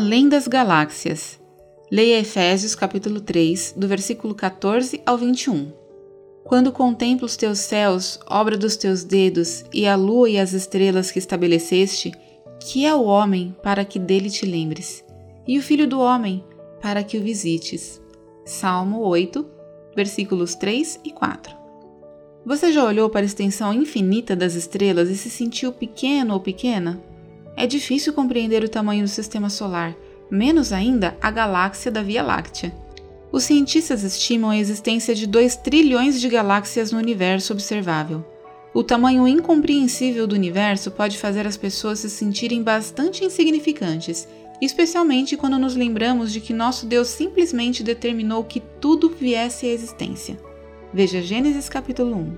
Além das galáxias. Leia Efésios capítulo 3, do versículo 14 ao 21. Quando contemplo os teus céus, obra dos teus dedos, e a lua e as estrelas que estabeleceste, que é o homem para que dele te lembres, e o filho do homem para que o visites. Salmo 8, versículos 3 e 4. Você já olhou para a extensão infinita das estrelas e se sentiu pequeno ou pequena? É difícil compreender o tamanho do sistema solar, menos ainda a galáxia da Via Láctea. Os cientistas estimam a existência de 2 trilhões de galáxias no universo observável. O tamanho incompreensível do universo pode fazer as pessoas se sentirem bastante insignificantes, especialmente quando nos lembramos de que nosso Deus simplesmente determinou que tudo viesse à existência. Veja Gênesis capítulo 1.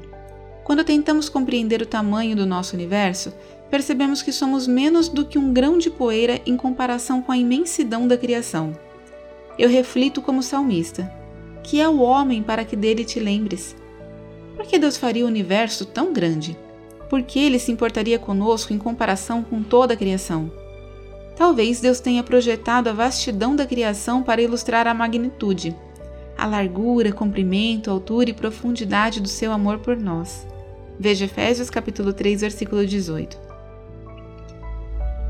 Quando tentamos compreender o tamanho do nosso universo, percebemos que somos menos do que um grão de poeira em comparação com a imensidão da criação. Eu reflito como salmista: que é o homem para que dele te lembres? Por que Deus faria o universo tão grande? Por que ele se importaria conosco em comparação com toda a criação? Talvez Deus tenha projetado a vastidão da criação para ilustrar a magnitude, a largura, comprimento, altura e profundidade do seu amor por nós. Veja Efésios capítulo 3, versículo 18.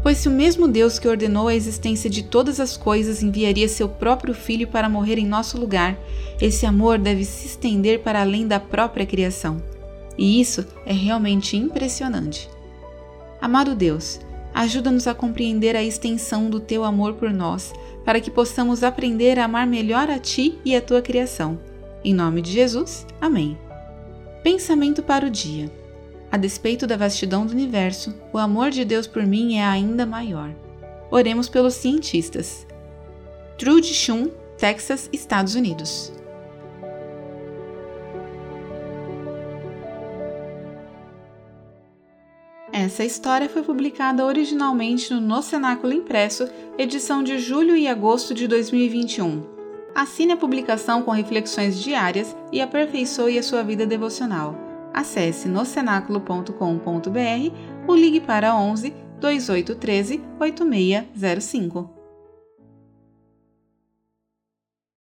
Pois se o mesmo Deus que ordenou a existência de todas as coisas enviaria seu próprio Filho para morrer em nosso lugar, esse amor deve se estender para além da própria criação. E isso é realmente impressionante. Amado Deus, ajuda-nos a compreender a extensão do teu amor por nós, para que possamos aprender a amar melhor a ti e a tua criação. Em nome de Jesus, amém. Pensamento para o dia. A despeito da vastidão do universo, o amor de Deus por mim é ainda maior. Oremos pelos cientistas. Trude Shum, Texas, Estados Unidos. Essa história foi publicada originalmente no No Cenáculo Impresso, edição de julho e agosto de 2021. Assine a publicação com reflexões diárias e aperfeiçoe a sua vida devocional acesse nocenáculo.com.br ou ligue para 11 2813 8605.